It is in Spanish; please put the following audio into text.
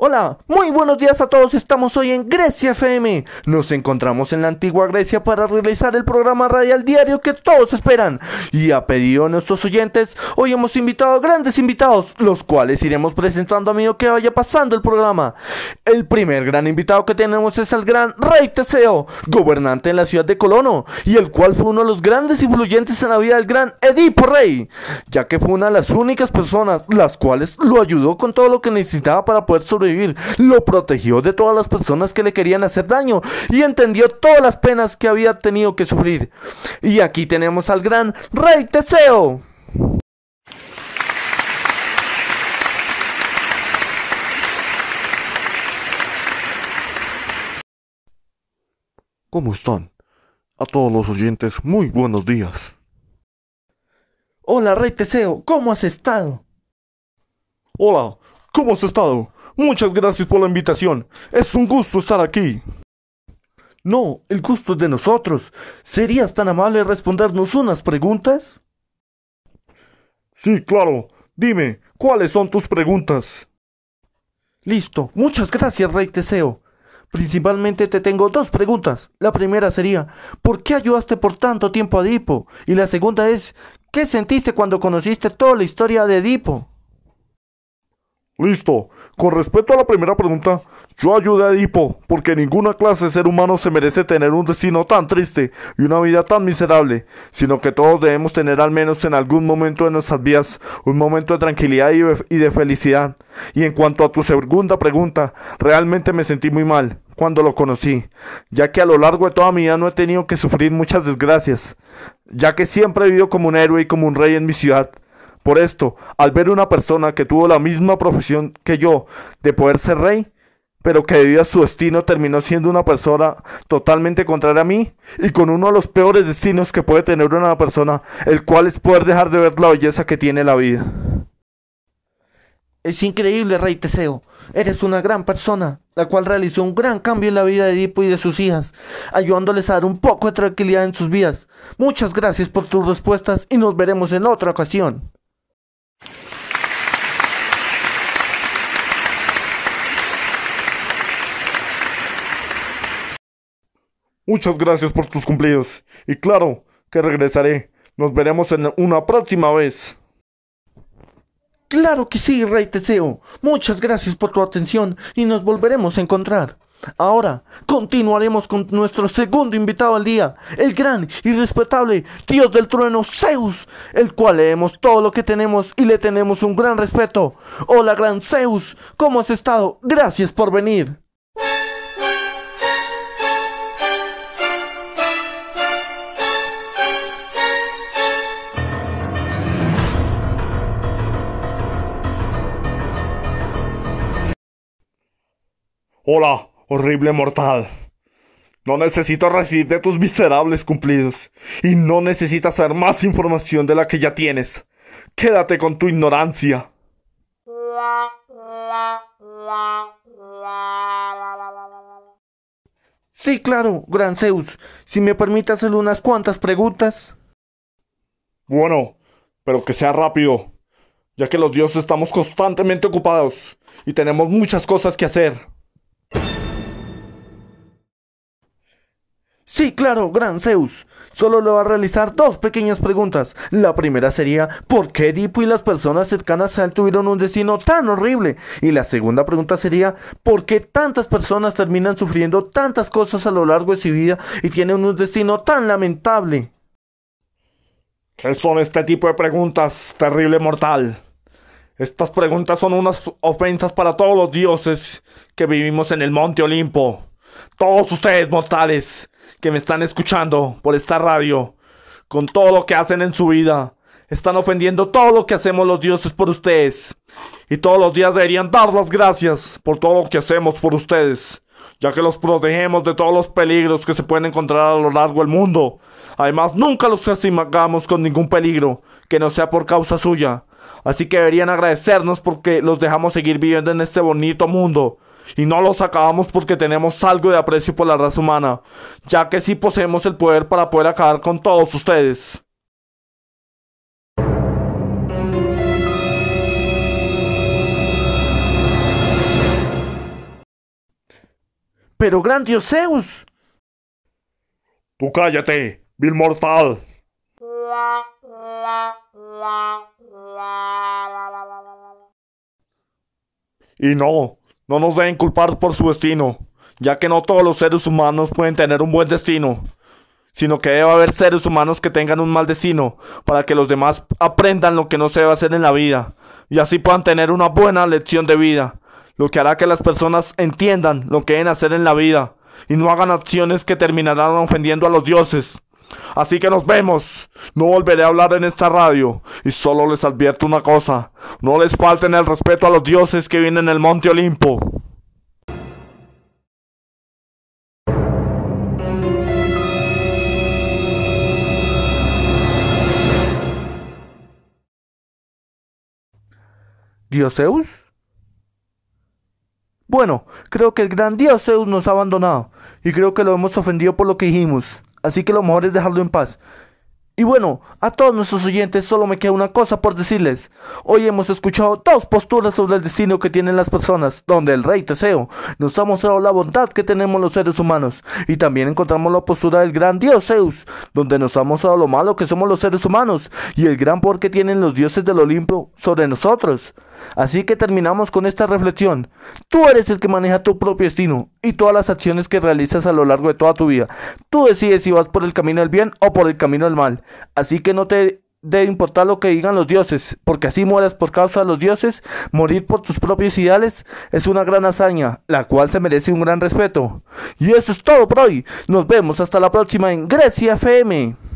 Hola, muy buenos días a todos. Estamos hoy en Grecia FM. Nos encontramos en la antigua Grecia para realizar el programa radial diario que todos esperan. Y a pedido de nuestros oyentes, hoy hemos invitado a grandes invitados, los cuales iremos presentando a medida que vaya pasando el programa. El primer gran invitado que tenemos es el gran Rey Teseo, gobernante en la ciudad de Colono, y el cual fue uno de los grandes influyentes en la vida del gran Edipo Rey, ya que fue una de las únicas personas las cuales lo ayudó con todo lo que necesitaba para poder sobrevivir lo protegió de todas las personas que le querían hacer daño y entendió todas las penas que había tenido que sufrir. Y aquí tenemos al gran Rey Teseo. ¿Cómo están? A todos los oyentes, muy buenos días. Hola, Rey Teseo, ¿cómo has estado? Hola, ¿cómo has estado? Muchas gracias por la invitación. Es un gusto estar aquí. No, el gusto es de nosotros. ¿Serías tan amable de respondernos unas preguntas? Sí, claro. Dime, ¿cuáles son tus preguntas? Listo. Muchas gracias, Rey Teseo. Principalmente te tengo dos preguntas. La primera sería, ¿por qué ayudaste por tanto tiempo a Edipo? Y la segunda es, ¿qué sentiste cuando conociste toda la historia de Edipo? Listo. Con respecto a la primera pregunta, yo ayudé a Edipo, porque ninguna clase de ser humano se merece tener un destino tan triste y una vida tan miserable, sino que todos debemos tener al menos en algún momento de nuestras vidas un momento de tranquilidad y de felicidad. Y en cuanto a tu segunda pregunta, realmente me sentí muy mal cuando lo conocí, ya que a lo largo de toda mi vida no he tenido que sufrir muchas desgracias, ya que siempre he vivido como un héroe y como un rey en mi ciudad. Por esto, al ver una persona que tuvo la misma profesión que yo de poder ser rey, pero que debido a su destino terminó siendo una persona totalmente contraria a mí y con uno de los peores destinos que puede tener una persona, el cual es poder dejar de ver la belleza que tiene la vida. Es increíble, Rey Teseo. Eres una gran persona, la cual realizó un gran cambio en la vida de Edipo y de sus hijas, ayudándoles a dar un poco de tranquilidad en sus vidas. Muchas gracias por tus respuestas y nos veremos en otra ocasión. Muchas gracias por tus cumplidos. Y claro que regresaré. Nos veremos en una próxima vez. Claro que sí, Rey Teseo. Muchas gracias por tu atención y nos volveremos a encontrar. Ahora continuaremos con nuestro segundo invitado al día, el gran y respetable Dios del trueno Zeus, el cual leemos todo lo que tenemos y le tenemos un gran respeto. Hola, gran Zeus, ¿cómo has estado? Gracias por venir. Hola, horrible mortal. No necesito recibir de tus miserables cumplidos. Y no necesitas saber más información de la que ya tienes. Quédate con tu ignorancia. Sí, claro, Gran Zeus. Si me permite hacerle unas cuantas preguntas. Bueno, pero que sea rápido, ya que los dioses estamos constantemente ocupados y tenemos muchas cosas que hacer. Sí, claro, gran Zeus. Solo le va a realizar dos pequeñas preguntas. La primera sería, ¿por qué Edipo y las personas cercanas a él tuvieron un destino tan horrible? Y la segunda pregunta sería, ¿por qué tantas personas terminan sufriendo tantas cosas a lo largo de su vida y tienen un destino tan lamentable? ¿Qué son este tipo de preguntas, terrible mortal? Estas preguntas son unas ofensas para todos los dioses que vivimos en el monte Olimpo. Todos ustedes, mortales, que me están escuchando por esta radio, con todo lo que hacen en su vida, están ofendiendo todo lo que hacemos los dioses por ustedes. Y todos los días deberían dar las gracias por todo lo que hacemos por ustedes, ya que los protegemos de todos los peligros que se pueden encontrar a lo largo del mundo. Además, nunca los castigamos con ningún peligro que no sea por causa suya. Así que deberían agradecernos porque los dejamos seguir viviendo en este bonito mundo y no los acabamos porque tenemos algo de aprecio por la raza humana, ya que sí poseemos el poder para poder acabar con todos ustedes. Pero gran dios Zeus. Tú cállate, vil mortal. Y no, no nos deben culpar por su destino, ya que no todos los seres humanos pueden tener un buen destino, sino que debe haber seres humanos que tengan un mal destino, para que los demás aprendan lo que no se debe hacer en la vida, y así puedan tener una buena lección de vida, lo que hará que las personas entiendan lo que deben hacer en la vida, y no hagan acciones que terminarán ofendiendo a los dioses. Así que nos vemos. No volveré a hablar en esta radio. Y solo les advierto una cosa. No les falten el respeto a los dioses que vienen en el Monte Olimpo. ¿Dios Zeus? Bueno, creo que el gran dios Zeus nos ha abandonado y creo que lo hemos ofendido por lo que dijimos, así que lo mejor es dejarlo en paz. Y bueno, a todos nuestros oyentes solo me queda una cosa por decirles. Hoy hemos escuchado dos posturas sobre el destino que tienen las personas, donde el rey Teseo nos ha mostrado la bondad que tenemos los seres humanos, y también encontramos la postura del gran dios Zeus, donde nos ha mostrado lo malo que somos los seres humanos, y el gran poder que tienen los dioses del Olimpo sobre nosotros. Así que terminamos con esta reflexión. Tú eres el que maneja tu propio destino y todas las acciones que realizas a lo largo de toda tu vida. Tú decides si vas por el camino del bien o por el camino del mal. Así que no te debe importar lo que digan los dioses, porque así mueras por causa de los dioses, morir por tus propios ideales es una gran hazaña, la cual se merece un gran respeto. Y eso es todo por hoy. Nos vemos hasta la próxima en Grecia FM.